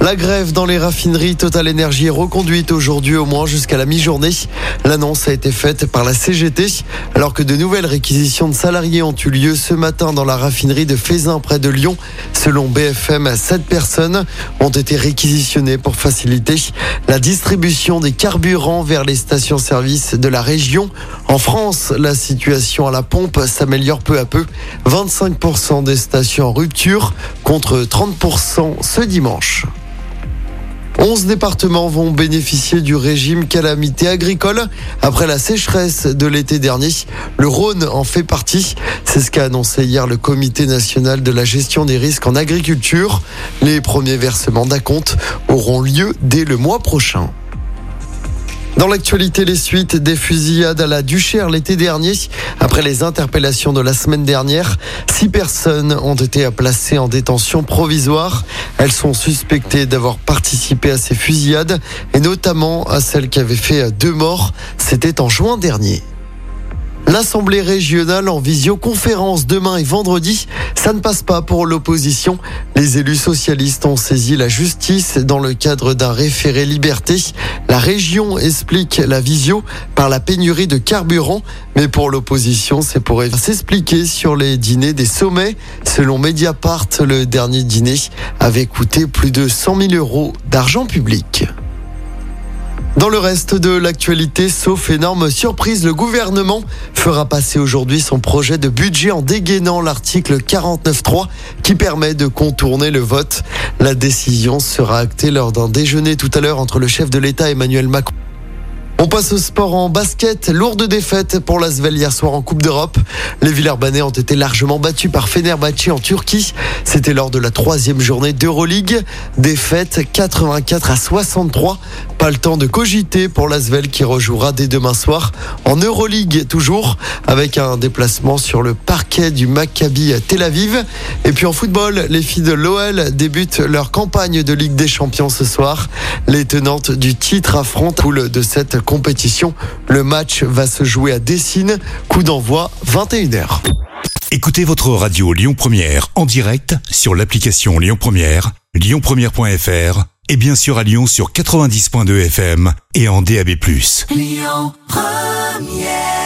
La grève dans les raffineries Total Energy est reconduite aujourd'hui au moins jusqu'à la mi-journée. L'annonce a été faite par la CGT alors que de nouvelles réquisitions de salariés ont eu lieu ce matin dans la raffinerie de Fézin près de Lyon. Selon BFM, sept personnes ont été réquisitionnées pour faciliter la distribution des carburants vers les stations-service de la région. En France, la situation à la pompe s'améliore peu à peu. 25% des stations en rupture contre 30% ce dimanche. 11 départements vont bénéficier du régime calamité agricole après la sécheresse de l'été dernier. Le Rhône en fait partie. C'est ce qu'a annoncé hier le Comité national de la gestion des risques en agriculture. Les premiers versements d'acompte auront lieu dès le mois prochain. Dans l'actualité, les suites des fusillades à la Duchère l'été dernier. Après les interpellations de la semaine dernière, six personnes ont été placées en détention provisoire. Elles sont suspectées d'avoir participé à ces fusillades et notamment à celle qui avait fait deux morts. C'était en juin dernier. L'Assemblée régionale en visioconférence demain et vendredi, ça ne passe pas pour l'opposition. Les élus socialistes ont saisi la justice dans le cadre d'un référé liberté. La région explique la visio par la pénurie de carburant, mais pour l'opposition, c'est pour s'expliquer sur les dîners des sommets. Selon Mediapart, le dernier dîner avait coûté plus de 100 000 euros d'argent public. Dans le reste de l'actualité, sauf énorme surprise, le gouvernement fera passer aujourd'hui son projet de budget en dégainant l'article 49.3 qui permet de contourner le vote. La décision sera actée lors d'un déjeuner tout à l'heure entre le chef de l'État Emmanuel Macron. On passe au sport en basket. Lourde défaite pour l'Asvel hier soir en Coupe d'Europe. Les Villers-Banais ont été largement battus par Fenerbahçe en Turquie. C'était lors de la troisième journée d'Euroleague. Défaite 84 à 63. Pas le temps de cogiter pour l'Asvel qui rejouera dès demain soir en Euroleague toujours avec un déplacement sur le parquet du Maccabi Tel Aviv. Et puis en football, les filles de l'OL débutent leur campagne de Ligue des Champions ce soir. Les tenantes du titre affrontent poule de cette compétition. Le match va se jouer à Dessine. Coup d'envoi 21h. Écoutez votre radio Lyon Première en direct sur l'application Lyon Première, lyonpremière.fr et bien sûr à Lyon sur 90.2 FM et en DAB+. Lyon Première